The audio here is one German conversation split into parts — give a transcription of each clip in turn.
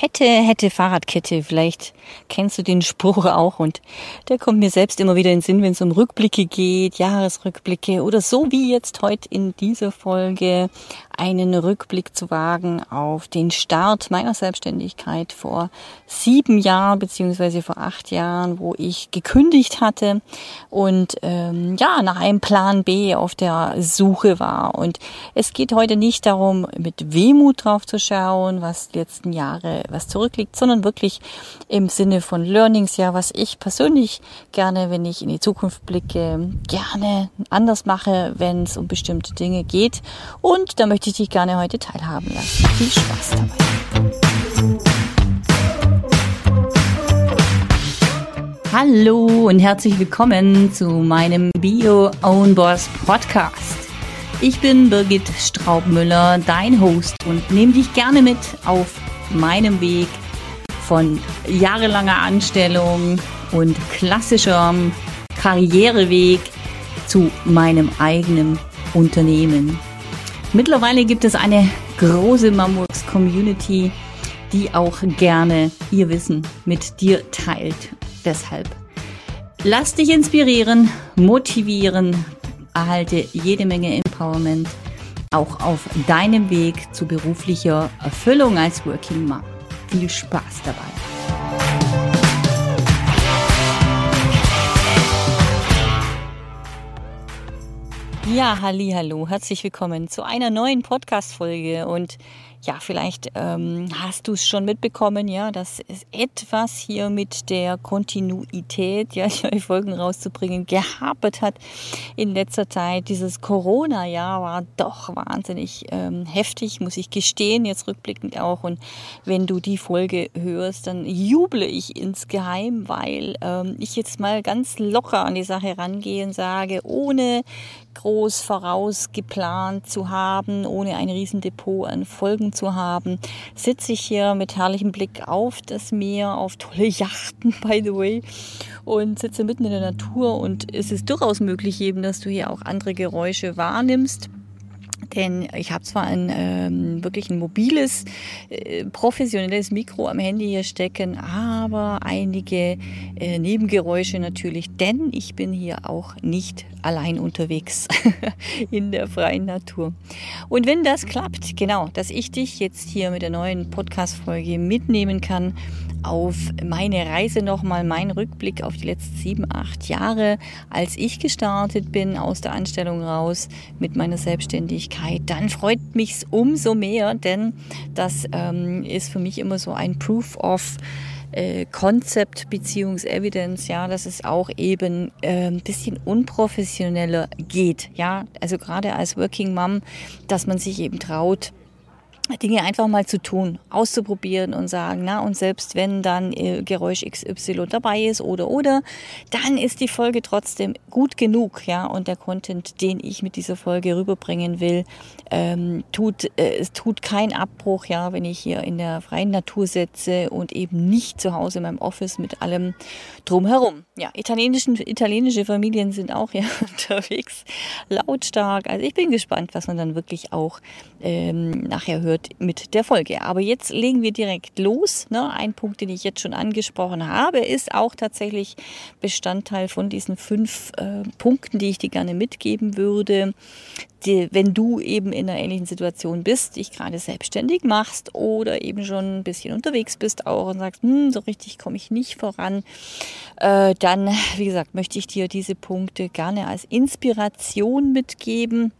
hätte, hätte Fahrradkette. Vielleicht kennst du den Spruch auch und der kommt mir selbst immer wieder in den Sinn, wenn es um Rückblicke geht, Jahresrückblicke oder so wie jetzt heute in dieser Folge einen Rückblick zu wagen auf den Start meiner Selbstständigkeit vor sieben Jahren beziehungsweise vor acht Jahren, wo ich gekündigt hatte und ähm, ja nach einem Plan B auf der Suche war. Und es geht heute nicht darum, mit Wehmut drauf zu schauen, was die letzten Jahre was zurückliegt, sondern wirklich im Sinne von Learnings, ja, was ich persönlich gerne, wenn ich in die Zukunft blicke, gerne anders mache, wenn es um bestimmte Dinge geht. Und da möchte ich dich gerne heute teilhaben lassen. Viel Spaß dabei. Hallo und herzlich willkommen zu meinem Bio Own Boss Podcast. Ich bin Birgit Straubmüller, dein Host und nehme dich gerne mit auf meinem Weg von jahrelanger Anstellung und klassischem Karriereweg zu meinem eigenen Unternehmen. Mittlerweile gibt es eine große Mamworks Community, die auch gerne ihr Wissen mit dir teilt. Deshalb lass dich inspirieren, motivieren, erhalte jede Menge Empowerment auch auf deinem Weg zu beruflicher Erfüllung als Working Mom. Viel Spaß dabei. Ja, halli, hallo, herzlich willkommen zu einer neuen Podcast-Folge. Und ja, vielleicht ähm, hast du es schon mitbekommen, ja, dass es etwas hier mit der Kontinuität, ja, die Folgen rauszubringen, gehapert hat in letzter Zeit. Dieses Corona-Jahr war doch wahnsinnig ähm, heftig, muss ich gestehen, jetzt rückblickend auch. Und wenn du die Folge hörst, dann juble ich insgeheim, weil ähm, ich jetzt mal ganz locker an die Sache rangehe und sage, ohne groß vorausgeplant zu haben, ohne ein Riesendepot an Folgen zu haben, sitze ich hier mit herrlichem Blick auf das Meer, auf tolle Yachten, by the way, und sitze mitten in der Natur und es ist durchaus möglich eben, dass du hier auch andere Geräusche wahrnimmst. Denn ich habe zwar ein ähm, wirklich ein mobiles, äh, professionelles Mikro am Handy hier stecken, aber einige äh, Nebengeräusche natürlich, denn ich bin hier auch nicht allein unterwegs in der freien Natur. Und wenn das klappt, genau, dass ich dich jetzt hier mit der neuen Podcast-Folge mitnehmen kann auf meine Reise nochmal, mein Rückblick auf die letzten sieben, acht Jahre, als ich gestartet bin aus der Anstellung raus mit meiner Selbstständigkeit, dann freut mich umso mehr, denn das ähm, ist für mich immer so ein Proof of äh, Concept Beziehungs-Evidence, ja, dass es auch eben äh, ein bisschen unprofessioneller geht, ja, also gerade als Working Mom, dass man sich eben traut, Dinge einfach mal zu tun, auszuprobieren und sagen, na, und selbst wenn dann äh, Geräusch XY dabei ist oder oder, dann ist die Folge trotzdem gut genug, ja, und der Content, den ich mit dieser Folge rüberbringen will, ähm, tut, äh, es tut kein Abbruch, ja, wenn ich hier in der freien Natur sitze und eben nicht zu Hause in meinem Office mit allem drumherum. Ja, italienischen, italienische Familien sind auch hier unterwegs, lautstark. Also ich bin gespannt, was man dann wirklich auch ähm, nachher hört mit der Folge. Aber jetzt legen wir direkt los. Ne? Ein Punkt, den ich jetzt schon angesprochen habe, ist auch tatsächlich Bestandteil von diesen fünf äh, Punkten, die ich dir gerne mitgeben würde. Die, wenn du eben in einer ähnlichen Situation bist, dich gerade selbstständig machst oder eben schon ein bisschen unterwegs bist auch und sagst, hm, so richtig komme ich nicht voran, äh, dann, wie gesagt, möchte ich dir diese Punkte gerne als Inspiration mitgeben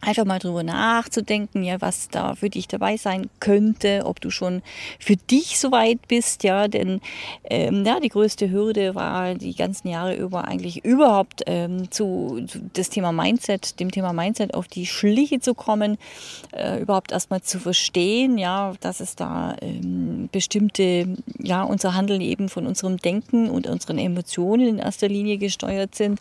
einfach mal drüber nachzudenken, ja, was da für dich dabei sein könnte, ob du schon für dich soweit bist, ja, denn ähm, ja, die größte Hürde war die ganzen Jahre über eigentlich überhaupt ähm, zu, zu das Thema Mindset, dem Thema Mindset auf die Schliche zu kommen, äh, überhaupt erstmal zu verstehen, ja, dass es da ähm, bestimmte, ja, unser Handeln eben von unserem Denken und unseren Emotionen in erster Linie gesteuert sind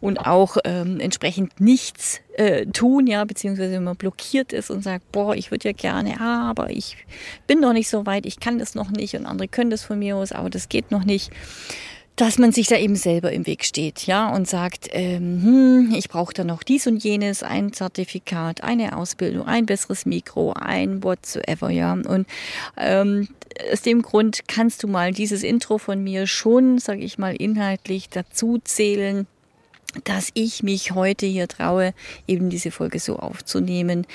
und auch ähm, entsprechend nichts äh, tun, ja, beziehungsweise wenn man blockiert ist und sagt, boah, ich würde ja gerne, aber ich bin noch nicht so weit, ich kann das noch nicht und andere können das von mir aus, aber das geht noch nicht dass man sich da eben selber im Weg steht, ja, und sagt, ähm, hm, ich brauche da noch dies und jenes, ein Zertifikat, eine Ausbildung, ein besseres Mikro, ein whatsoever, ja. Und ähm, aus dem Grund kannst du mal dieses Intro von mir schon, sage ich mal, inhaltlich dazu zählen dass ich mich heute hier traue, eben diese Folge so aufzunehmen,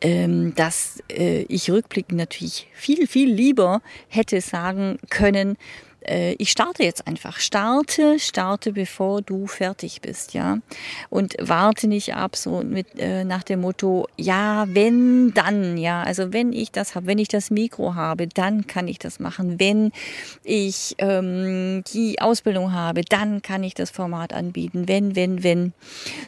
ähm, dass äh, ich rückblickend natürlich viel, viel lieber hätte sagen können, äh, ich starte jetzt einfach. Starte, starte, bevor du fertig bist, ja. Und warte nicht ab, so mit äh, nach dem Motto, ja, wenn, dann, ja. Also wenn ich das habe, wenn ich das Mikro habe, dann kann ich das machen. Wenn ich ähm, die Ausbildung habe, dann kann ich das Format anbieten. Wenn, wenn, wenn.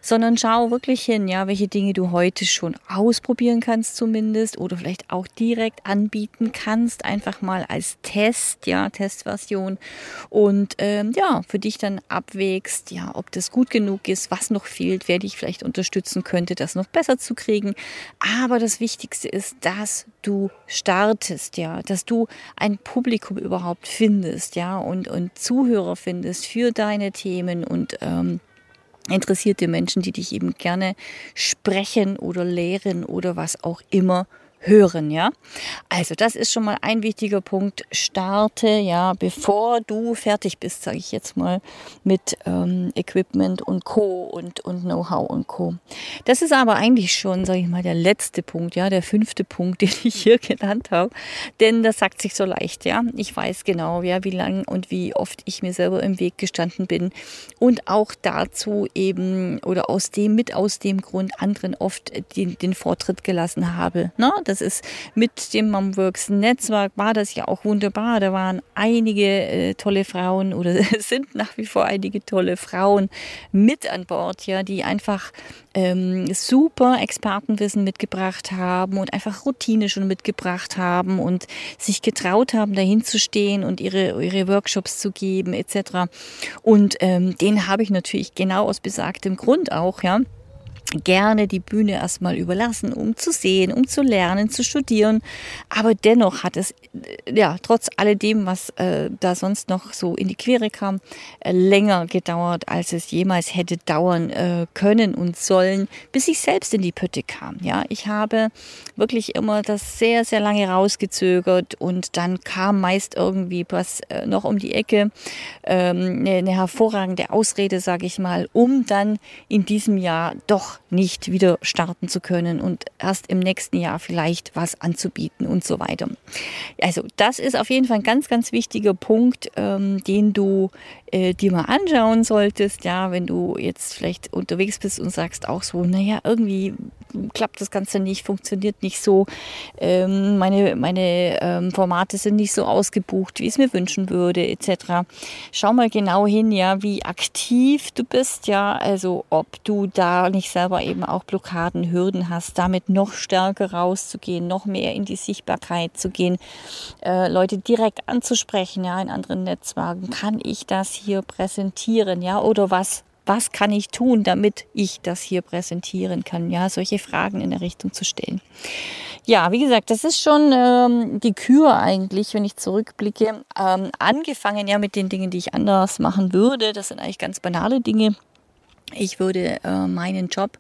Sondern schau wirklich hin, ja, welche Dinge du heute schon ausprobieren kannst zumindest oder vielleicht auch direkt anbieten kannst, einfach mal als Test, ja, Testversion Situation und ähm, ja, für dich dann abwägst, ja, ob das gut genug ist, was noch fehlt, wer dich vielleicht unterstützen könnte, das noch besser zu kriegen. Aber das Wichtigste ist, dass du startest, ja, dass du ein Publikum überhaupt findest, ja, und, und Zuhörer findest für deine Themen und ähm, interessierte Menschen, die dich eben gerne sprechen oder lehren oder was auch immer hören, ja. Also das ist schon mal ein wichtiger Punkt. Starte, ja, bevor du fertig bist, sage ich jetzt mal, mit ähm, Equipment und Co. und, und Know-how und Co. Das ist aber eigentlich schon, sage ich mal, der letzte Punkt, ja, der fünfte Punkt, den ich hier genannt habe. Denn das sagt sich so leicht, ja. Ich weiß genau, ja, wie lang und wie oft ich mir selber im Weg gestanden bin und auch dazu eben oder aus dem, mit aus dem Grund anderen oft den, den Vortritt gelassen habe. Ne? Das das ist mit dem Momworks Netzwerk war das ja auch wunderbar. Da waren einige äh, tolle Frauen oder sind nach wie vor einige tolle Frauen mit an Bord, ja, die einfach ähm, super Expertenwissen mitgebracht haben und einfach Routine schon mitgebracht haben und sich getraut haben, dahin zu stehen und ihre, ihre Workshops zu geben etc. Und ähm, den habe ich natürlich genau aus besagtem Grund auch, ja gerne die Bühne erstmal überlassen, um zu sehen, um zu lernen, zu studieren. Aber dennoch hat es, äh, ja, trotz alledem, was äh, da sonst noch so in die Quere kam, äh, länger gedauert, als es jemals hätte dauern äh, können und sollen, bis ich selbst in die Pütte kam. Ja, ich habe wirklich immer das sehr, sehr lange rausgezögert und dann kam meist irgendwie was äh, noch um die Ecke, ähm, eine, eine hervorragende Ausrede, sage ich mal, um dann in diesem Jahr doch nicht wieder starten zu können und erst im nächsten Jahr vielleicht was anzubieten und so weiter. Also das ist auf jeden Fall ein ganz, ganz wichtiger Punkt, ähm, den du äh, dir mal anschauen solltest, ja, wenn du jetzt vielleicht unterwegs bist und sagst auch so, naja, irgendwie klappt das Ganze nicht, funktioniert nicht so, ähm, meine, meine ähm, Formate sind nicht so ausgebucht, wie ich es mir wünschen würde, etc. Schau mal genau hin, ja, wie aktiv du bist, ja, also ob du da nicht selber eben auch Blockaden, Hürden hast, damit noch stärker rauszugehen, noch mehr in die Sichtbarkeit zu gehen, äh, Leute direkt anzusprechen, ja, in anderen Netzwerken, kann ich das hier präsentieren, ja, oder was was kann ich tun, damit ich das hier präsentieren kann? Ja, solche Fragen in der Richtung zu stellen. Ja, wie gesagt, das ist schon ähm, die Kür eigentlich, wenn ich zurückblicke. Ähm, angefangen ja mit den Dingen, die ich anders machen würde. Das sind eigentlich ganz banale Dinge. Ich würde äh, meinen Job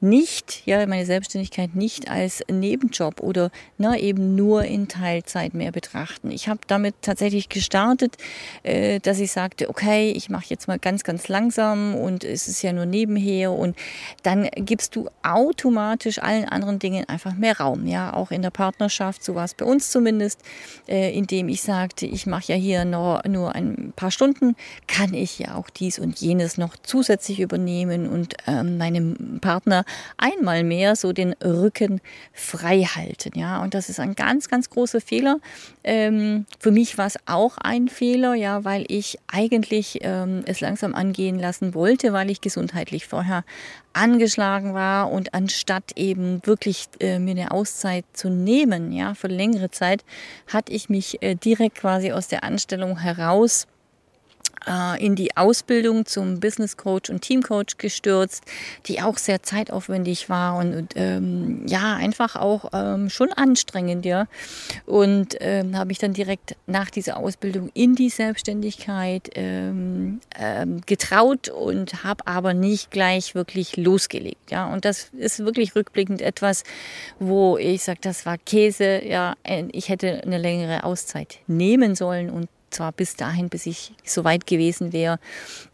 nicht, ja, meine Selbstständigkeit nicht als Nebenjob oder na, eben nur in Teilzeit mehr betrachten. Ich habe damit tatsächlich gestartet, äh, dass ich sagte, okay, ich mache jetzt mal ganz, ganz langsam und es ist ja nur nebenher und dann gibst du automatisch allen anderen Dingen einfach mehr Raum, ja, auch in der Partnerschaft, so war es bei uns zumindest, äh, indem ich sagte, ich mache ja hier nur, nur ein paar Stunden, kann ich ja auch dies und jenes noch zusätzlich übernehmen und ähm, meinem Partner einmal mehr so den Rücken frei halten. Ja, und das ist ein ganz, ganz großer Fehler. Ähm, für mich war es auch ein Fehler, ja, weil ich eigentlich ähm, es langsam angehen lassen wollte, weil ich gesundheitlich vorher angeschlagen war und anstatt eben wirklich äh, mir eine Auszeit zu nehmen, ja, für längere Zeit, hatte ich mich äh, direkt quasi aus der Anstellung heraus in die Ausbildung zum Business Coach und Team Coach gestürzt, die auch sehr zeitaufwendig war und, und ähm, ja, einfach auch ähm, schon anstrengend, ja. Und ähm, habe ich dann direkt nach dieser Ausbildung in die Selbstständigkeit ähm, ähm, getraut und habe aber nicht gleich wirklich losgelegt, ja. Und das ist wirklich rückblickend etwas, wo ich sage, das war Käse, ja. Ich hätte eine längere Auszeit nehmen sollen und zwar bis dahin, bis ich so weit gewesen wäre,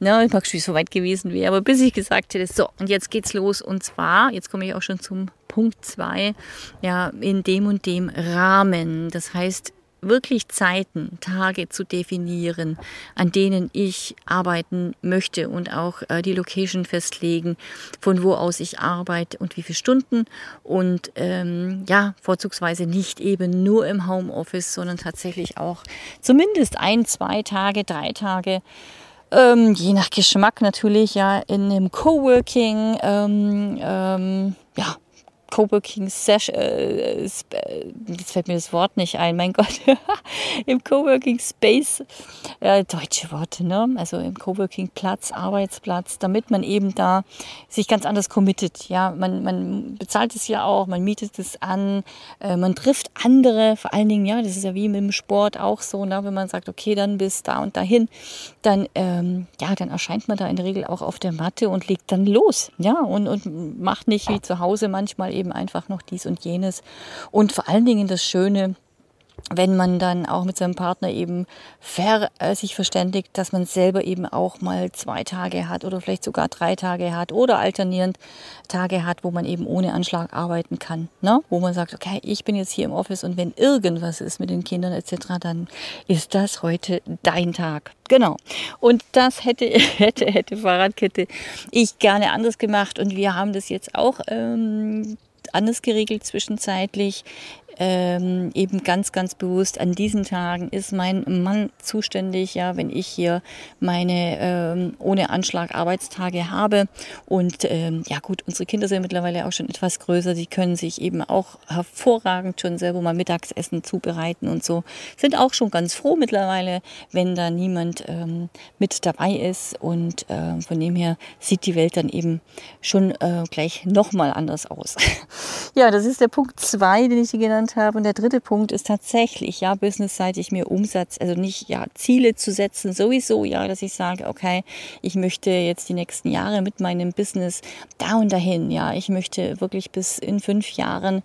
ne, praktisch so weit gewesen wäre, aber bis ich gesagt hätte, so, und jetzt geht's los. Und zwar, jetzt komme ich auch schon zum Punkt zwei, ja, in dem und dem Rahmen. Das heißt, wirklich Zeiten, Tage zu definieren, an denen ich arbeiten möchte und auch äh, die Location festlegen, von wo aus ich arbeite und wie viele Stunden und ähm, ja, vorzugsweise nicht eben nur im Homeoffice, sondern tatsächlich auch zumindest ein, zwei Tage, drei Tage ähm, je nach Geschmack natürlich, ja, in einem Coworking, ähm, ähm, ja, Coworking Session, äh, jetzt fällt mir das Wort nicht ein, mein Gott, im Coworking Space, äh, deutsche Worte, ne? also im Coworking Platz, Arbeitsplatz, damit man eben da sich ganz anders committet, ja, man, man bezahlt es ja auch, man mietet es an, äh, man trifft andere, vor allen Dingen, ja, das ist ja wie mit dem Sport auch so, ne? wenn man sagt, okay, dann bis da und dahin, dann, ähm, ja, dann erscheint man da in der Regel auch auf der Matte und legt dann los, ja, und, und macht nicht wie zu Hause manchmal eben eben einfach noch dies und jenes. Und vor allen Dingen das Schöne, wenn man dann auch mit seinem Partner eben fair, äh, sich verständigt, dass man selber eben auch mal zwei Tage hat oder vielleicht sogar drei Tage hat oder alternierend Tage hat, wo man eben ohne Anschlag arbeiten kann. Ne? Wo man sagt, okay, ich bin jetzt hier im Office und wenn irgendwas ist mit den Kindern etc., dann ist das heute dein Tag. Genau. Und das hätte, hätte, hätte Fahrradkette ich gerne anders gemacht und wir haben das jetzt auch ähm, anders geregelt zwischenzeitlich ähm, eben ganz, ganz bewusst an diesen Tagen ist mein Mann zuständig, ja, wenn ich hier meine ähm, ohne Anschlag Arbeitstage habe. Und ähm, ja gut, unsere Kinder sind mittlerweile auch schon etwas größer, die können sich eben auch hervorragend schon selber mal Mittagsessen zubereiten und so. Sind auch schon ganz froh mittlerweile, wenn da niemand ähm, mit dabei ist. Und äh, von dem her sieht die Welt dann eben schon äh, gleich nochmal anders aus. ja, das ist der Punkt zwei, den ich hier genannt habe. Und der dritte Punkt ist tatsächlich, ja, businessseitig mir Umsatz, also nicht, ja, Ziele zu setzen, sowieso, ja, dass ich sage, okay, ich möchte jetzt die nächsten Jahre mit meinem Business da und dahin, ja, ich möchte wirklich bis in fünf Jahren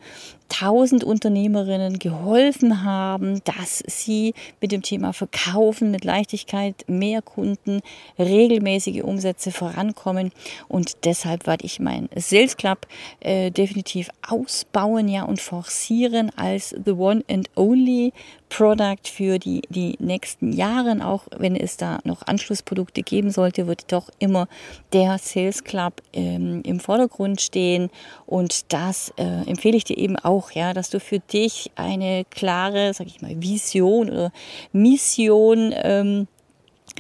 tausend Unternehmerinnen geholfen haben, dass sie mit dem Thema Verkaufen mit Leichtigkeit mehr Kunden, regelmäßige Umsätze vorankommen. Und deshalb werde ich meinen Sales Club äh, definitiv ausbauen ja, und forcieren als the one and only Product für die, die nächsten Jahre, auch wenn es da noch Anschlussprodukte geben sollte, wird doch immer der Sales Club ähm, im Vordergrund stehen. Und das äh, empfehle ich dir eben auch, ja, dass du für dich eine klare, sag ich mal, Vision oder Mission ähm,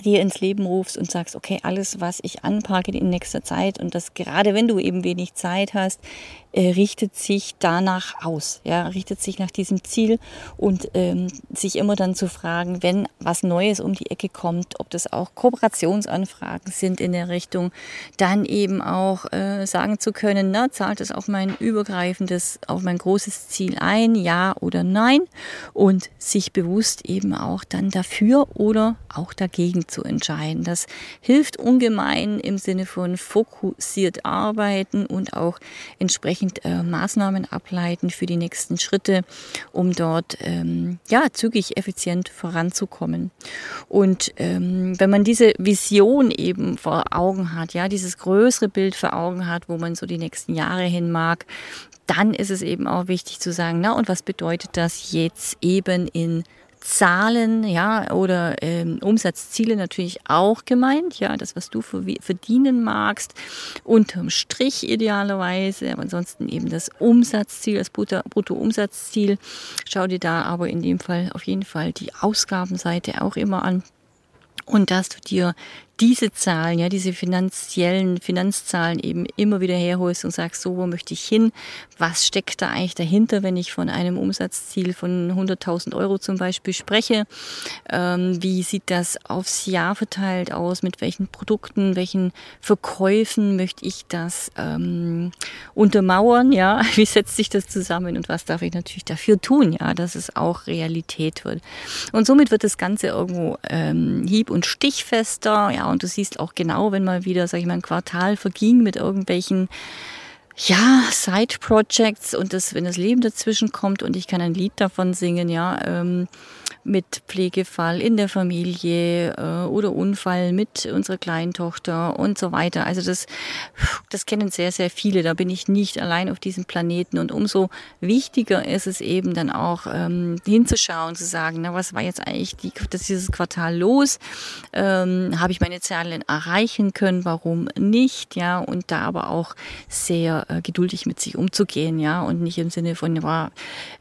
dir ins Leben rufst und sagst, okay, alles, was ich anpacke in nächster Zeit und das gerade wenn du eben wenig Zeit hast, richtet sich danach aus, ja, richtet sich nach diesem Ziel und ähm, sich immer dann zu fragen, wenn was Neues um die Ecke kommt, ob das auch Kooperationsanfragen sind in der Richtung, dann eben auch äh, sagen zu können, na, zahlt es auf mein übergreifendes, auf mein großes Ziel ein, ja oder nein und sich bewusst eben auch dann dafür oder auch dagegen zu entscheiden. Das hilft ungemein im Sinne von fokussiert arbeiten und auch entsprechend entsprechend äh, Maßnahmen ableiten für die nächsten Schritte, um dort ähm, ja zügig effizient voranzukommen. Und ähm, wenn man diese Vision eben vor Augen hat, ja dieses größere Bild vor Augen hat, wo man so die nächsten Jahre hin mag, dann ist es eben auch wichtig zu sagen, na und was bedeutet das jetzt eben in Zahlen, ja, oder ähm, Umsatzziele natürlich auch gemeint, ja, das, was du verdienen magst, unterm Strich idealerweise, aber ansonsten eben das Umsatzziel, das Bruttoumsatzziel. Schau dir da aber in dem Fall auf jeden Fall die Ausgabenseite auch immer an und dass du dir diese Zahlen, ja, diese finanziellen Finanzzahlen eben immer wieder herholst und sagst, so, wo möchte ich hin? Was steckt da eigentlich dahinter, wenn ich von einem Umsatzziel von 100.000 Euro zum Beispiel spreche? Ähm, wie sieht das aufs Jahr verteilt aus? Mit welchen Produkten, welchen Verkäufen möchte ich das ähm, untermauern? Ja, wie setzt sich das zusammen und was darf ich natürlich dafür tun? Ja, dass es auch Realität wird. Und somit wird das Ganze irgendwo ähm, hieb- und stichfester. Ja, und du siehst auch genau, wenn mal wieder, sag ich mal, ein Quartal verging mit irgendwelchen ja, Side-Projects und das, wenn das Leben dazwischen kommt und ich kann ein Lied davon singen, ja, ähm, mit Pflegefall in der Familie äh, oder Unfall mit unserer kleinen Tochter und so weiter. Also das, das kennen sehr, sehr viele. Da bin ich nicht allein auf diesem Planeten. Und umso wichtiger ist es eben dann auch ähm, hinzuschauen, zu sagen, na, was war jetzt eigentlich die, das, dieses Quartal los? Ähm, Habe ich meine Zahlen erreichen können? Warum nicht? Ja, und da aber auch sehr äh, geduldig mit sich umzugehen, ja, und nicht im Sinne von, ja,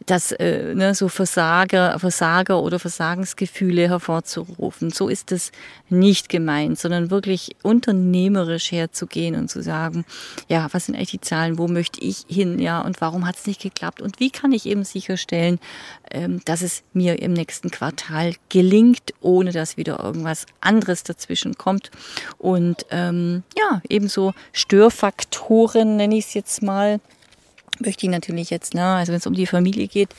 dass äh, ne, so Versager, Versager oder Versagensgefühle hervorzurufen. So ist es nicht gemeint, sondern wirklich unternehmerisch herzugehen und zu sagen, ja, was sind eigentlich die Zahlen, wo möchte ich hin, ja, und warum hat es nicht geklappt und wie kann ich eben sicherstellen, ähm, dass es mir im nächsten Quartal gelingt, ohne dass wieder irgendwas anderes dazwischen kommt. Und ähm, ja, ebenso Störfaktoren, nenne ich es jetzt mal, möchte ich natürlich jetzt, ne, also wenn es um die Familie geht,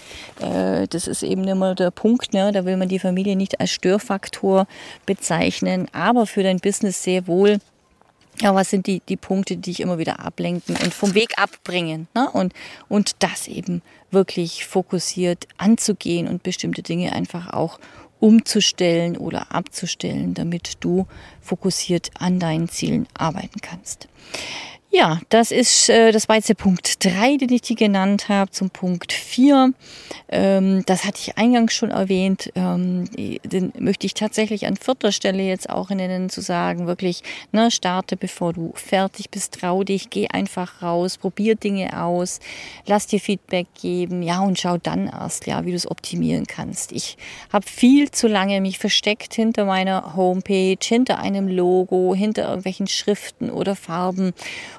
äh, das ist eben immer der Punkt, ne, da will man die Familie nicht als Störfaktor bezeichnen, aber für dein Business sehr wohl. Ja, was sind die, die Punkte, die dich immer wieder ablenken und vom Weg abbringen? Ne? Und, und das eben wirklich fokussiert anzugehen und bestimmte Dinge einfach auch umzustellen oder abzustellen, damit du fokussiert an deinen Zielen arbeiten kannst. Ja, das ist, äh, das war jetzt der Punkt drei, den ich dir genannt habe, zum Punkt vier. Ähm, das hatte ich eingangs schon erwähnt. Ähm, den möchte ich tatsächlich an vierter Stelle jetzt auch nennen, zu sagen, wirklich, ne, starte, bevor du fertig bist, trau dich, geh einfach raus, probier Dinge aus, lass dir Feedback geben, ja, und schau dann erst, ja, wie du es optimieren kannst. Ich habe viel zu lange mich versteckt hinter meiner Homepage, hinter einem Logo, hinter irgendwelchen Schriften oder Farben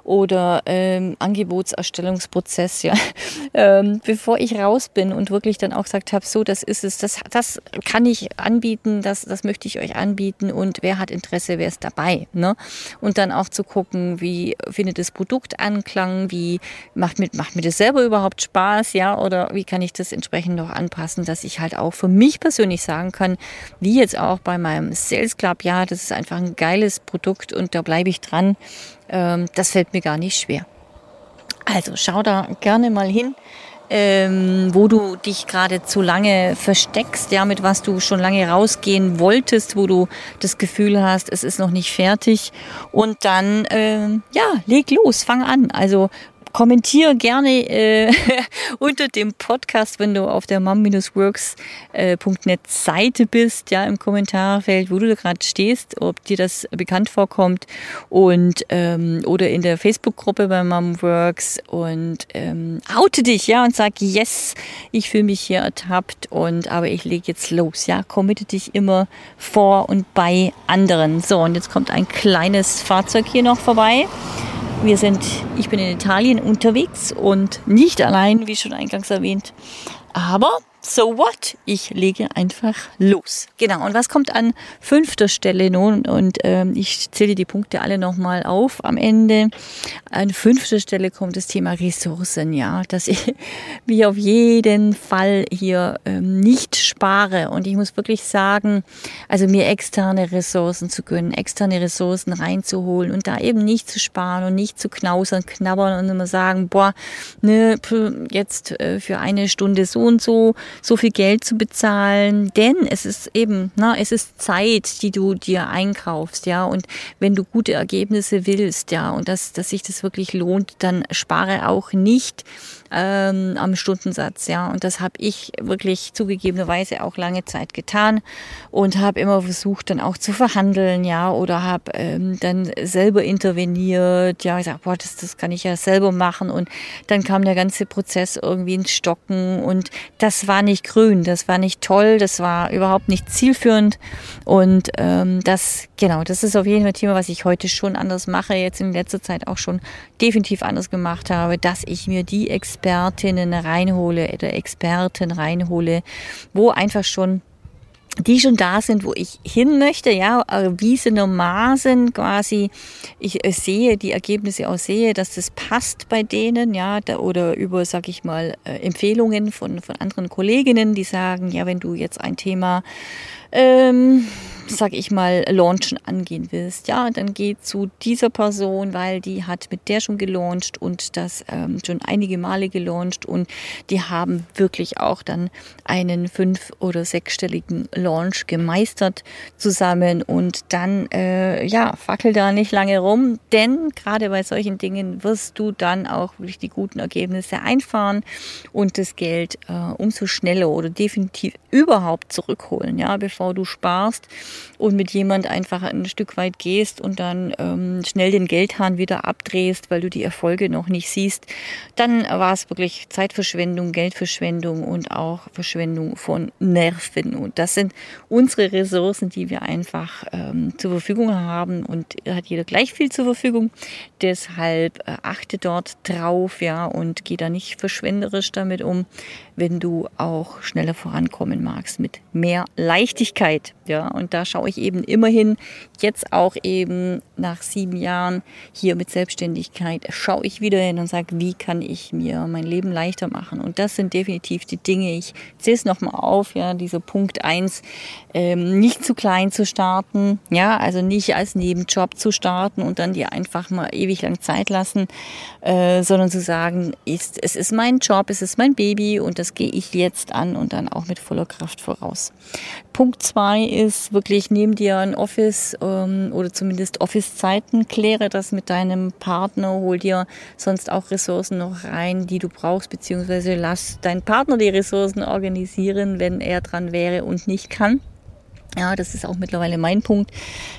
oder ähm, Angebotserstellungsprozess, ja, ähm, bevor ich raus bin und wirklich dann auch gesagt habe, so, das ist es, das, das kann ich anbieten, das, das möchte ich euch anbieten und wer hat Interesse, wer ist dabei, ne? Und dann auch zu gucken, wie findet das Produkt Anklang, wie macht mir, macht mir das selber überhaupt Spaß, ja, oder wie kann ich das entsprechend noch anpassen, dass ich halt auch für mich persönlich sagen kann, wie jetzt auch bei meinem Sales Club, ja, das ist einfach ein geiles Produkt und da bleibe ich dran ähm, das fällt mir gar nicht schwer. Also schau da gerne mal hin, ähm, wo du dich gerade zu lange versteckst, ja, mit was du schon lange rausgehen wolltest, wo du das Gefühl hast, es ist noch nicht fertig. Und dann, ähm, ja, leg los, fang an. Also kommentiere gerne äh, unter dem Podcast, wenn du auf der mom-works.net äh, Seite bist, ja, im Kommentarfeld, wo du gerade stehst, ob dir das bekannt vorkommt und ähm, oder in der Facebook-Gruppe bei Momworks und ähm, oute dich, ja, und sag, yes, ich fühle mich hier ertappt und aber ich lege jetzt los, ja, committe dich immer vor und bei anderen. So, und jetzt kommt ein kleines Fahrzeug hier noch vorbei. Wir sind, ich bin in Italien unterwegs und nicht allein, wie schon eingangs erwähnt. Aber so what? Ich lege einfach los. Genau. Und was kommt an fünfter Stelle nun? Und ähm, ich zähle die Punkte alle nochmal auf am Ende. An fünfter Stelle kommt das Thema Ressourcen, ja, dass ich mich auf jeden Fall hier ähm, nicht spare. Und ich muss wirklich sagen, also mir externe Ressourcen zu gönnen, externe Ressourcen reinzuholen und da eben nicht zu sparen und nicht zu knausern, knabbern und immer sagen, boah, ne, jetzt äh, für eine Stunde so und so so viel Geld zu bezahlen, denn es ist eben, na, es ist Zeit, die du dir einkaufst, ja, und wenn du gute Ergebnisse willst, ja, und dass, dass sich das wirklich lohnt, dann spare auch nicht ähm, am Stundensatz, ja. Und das habe ich wirklich zugegebenerweise auch lange Zeit getan und habe immer versucht, dann auch zu verhandeln, ja, oder habe ähm, dann selber interveniert, ja, ich sag, boah, das, das kann ich ja selber machen. Und dann kam der ganze Prozess irgendwie ins Stocken und das war war nicht grün, das war nicht toll, das war überhaupt nicht zielführend. Und ähm, das, genau, das ist auf jeden Fall ein Thema, was ich heute schon anders mache, jetzt in letzter Zeit auch schon definitiv anders gemacht habe, dass ich mir die Expertinnen reinhole oder Experten reinhole, wo einfach schon die schon da sind, wo ich hin möchte, ja, erwiesenermaßen quasi, ich äh, sehe die Ergebnisse auch sehe, dass das passt bei denen, ja, oder über, sag ich mal, äh, Empfehlungen von, von anderen Kolleginnen, die sagen, ja, wenn du jetzt ein Thema ähm, sag ich mal, Launchen angehen willst, ja, dann geh zu dieser Person, weil die hat mit der schon gelauncht und das ähm, schon einige Male gelauncht und die haben wirklich auch dann einen fünf- oder sechsstelligen Launch gemeistert zusammen. Und dann, äh, ja, fackel da nicht lange rum, denn gerade bei solchen Dingen wirst du dann auch wirklich die guten Ergebnisse einfahren und das Geld äh, umso schneller oder definitiv überhaupt zurückholen, ja, bevor du sparst und mit jemand einfach ein Stück weit gehst und dann ähm, schnell den Geldhahn wieder abdrehst, weil du die Erfolge noch nicht siehst, dann war es wirklich Zeitverschwendung, Geldverschwendung und auch Verschwendung von Nerven. Und das sind unsere Ressourcen, die wir einfach ähm, zur Verfügung haben und hat jeder gleich viel zur Verfügung. Deshalb äh, achte dort drauf, ja, und geh da nicht verschwenderisch damit um, wenn du auch schneller vorankommen magst mit mehr Leichtigkeit, ja. Und da schaue ich eben immerhin jetzt auch eben nach sieben Jahren hier mit Selbstständigkeit, schaue ich wieder hin und sage, wie kann ich mir mein Leben leichter machen? Und das sind definitiv die Dinge. Ich zähle es nochmal auf, ja, dieser Punkt eins, ähm, nicht zu klein zu starten, ja, also nicht als Nebenjob zu starten und dann dir einfach mal ewig lang Zeit lassen, äh, sondern zu sagen, ist, es ist mein Job, es ist mein Baby und das gehe ich jetzt an und dann auch mit voller Kraft voraus. Punkt zwei ist wirklich, nehm dir ein Office ähm, oder zumindest Office-Zeiten, kläre das mit deinem Partner, hol dir sonst auch Ressourcen noch rein, die du brauchst, beziehungsweise lass deinen Partner die Ressourcen organisieren, wenn er dran wäre und nicht kann. Ja, das ist auch mittlerweile mein Punkt.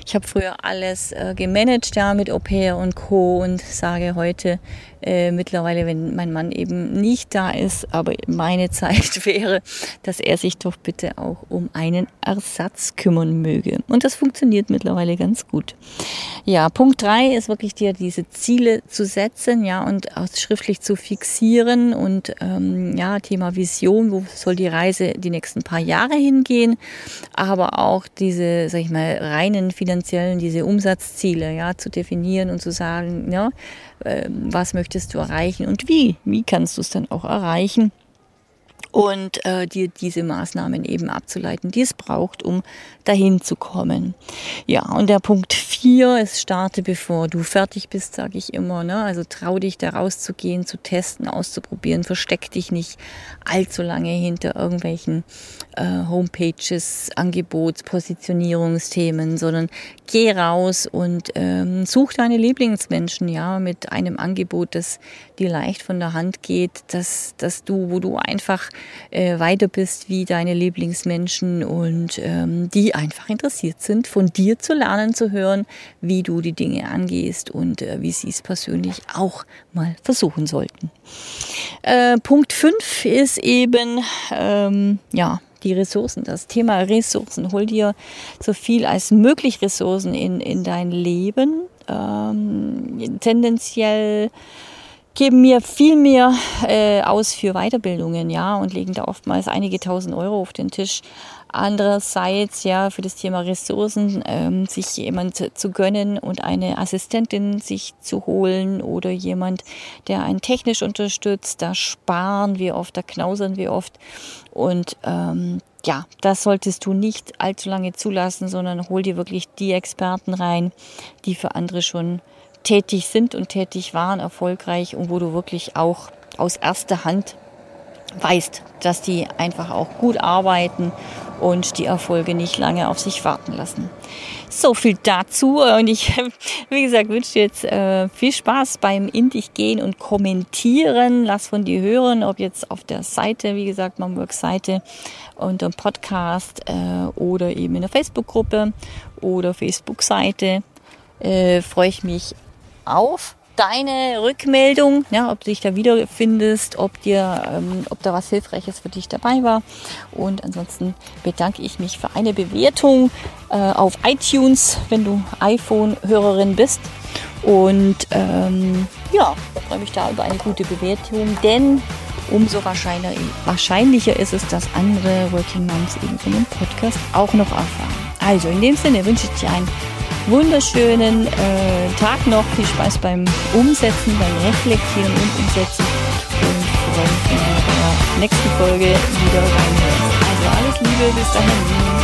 Ich habe früher alles äh, gemanagt, ja, mit Au pair und Co. und sage heute, äh, mittlerweile, wenn mein Mann eben nicht da ist, aber meine Zeit wäre, dass er sich doch bitte auch um einen Ersatz kümmern möge. Und das funktioniert mittlerweile ganz gut. Ja, Punkt drei ist wirklich dir diese Ziele zu setzen, ja, und auch schriftlich zu fixieren und ähm, ja, Thema Vision, wo soll die Reise die nächsten paar Jahre hingehen, aber auch diese, sag ich mal, reinen finanziellen, diese Umsatzziele, ja, zu definieren und zu sagen, ja, ähm, was möchtest du erreichen und wie? Wie kannst du es dann auch erreichen? Und äh, dir diese Maßnahmen eben abzuleiten, die es braucht, um dahin zu kommen. Ja, und der Punkt vier ist starte, bevor du fertig bist, sage ich immer. Ne? Also trau dich da rauszugehen, zu testen, auszuprobieren. Versteck dich nicht allzu lange hinter irgendwelchen äh, Homepages, Angebots, Positionierungsthemen, sondern geh raus und ähm, such deine Lieblingsmenschen, ja, mit einem Angebot, das dir leicht von der Hand geht, dass, dass du, wo du einfach äh, weiter bist wie deine Lieblingsmenschen und ähm, die einfach interessiert sind, von dir zu lernen, zu hören, wie du die Dinge angehst und äh, wie sie es persönlich auch mal versuchen sollten. Äh, Punkt 5 ist eben, ähm, ja, die Ressourcen, das Thema Ressourcen. Hol dir so viel als möglich Ressourcen in, in dein Leben. Ähm, tendenziell geben mir viel mehr äh, aus für Weiterbildungen, ja, und legen da oftmals einige tausend Euro auf den Tisch. Andererseits, ja, für das Thema Ressourcen, ähm, sich jemand zu gönnen und eine Assistentin sich zu holen oder jemand, der einen technisch unterstützt, da sparen wir oft, da knausern wir oft. Und ähm, ja, das solltest du nicht allzu lange zulassen, sondern hol dir wirklich die Experten rein, die für andere schon tätig sind und tätig waren, erfolgreich und wo du wirklich auch aus erster Hand weißt, dass die einfach auch gut arbeiten und die Erfolge nicht lange auf sich warten lassen. So viel dazu und ich, wie gesagt, wünsche dir jetzt äh, viel Spaß beim in dich gehen und kommentieren. Lass von dir hören, ob jetzt auf der Seite, wie gesagt, Momworks Seite unter dem Podcast äh, oder eben in der Facebook-Gruppe oder Facebook-Seite. Äh, freue ich mich auf deine Rückmeldung, ja, ob du dich da wiederfindest, ob dir, ähm, ob da was Hilfreiches für dich dabei war. Und ansonsten bedanke ich mich für eine Bewertung äh, auf iTunes, wenn du iPhone-Hörerin bist. Und ähm, ja, freue mich da über eine gute Bewertung, denn umso wahrscheinlicher, wahrscheinlicher ist es, dass andere Working Moms eben von dem Podcast auch noch erfahren. Also in dem Sinne wünsche ich dir einen wunderschönen äh, Tag noch. Viel Spaß beim Umsetzen, beim Reflektieren und Umsetzen. Und wenn du in der nächsten Folge wieder reinhörst. Also alles Liebe, bis dahin.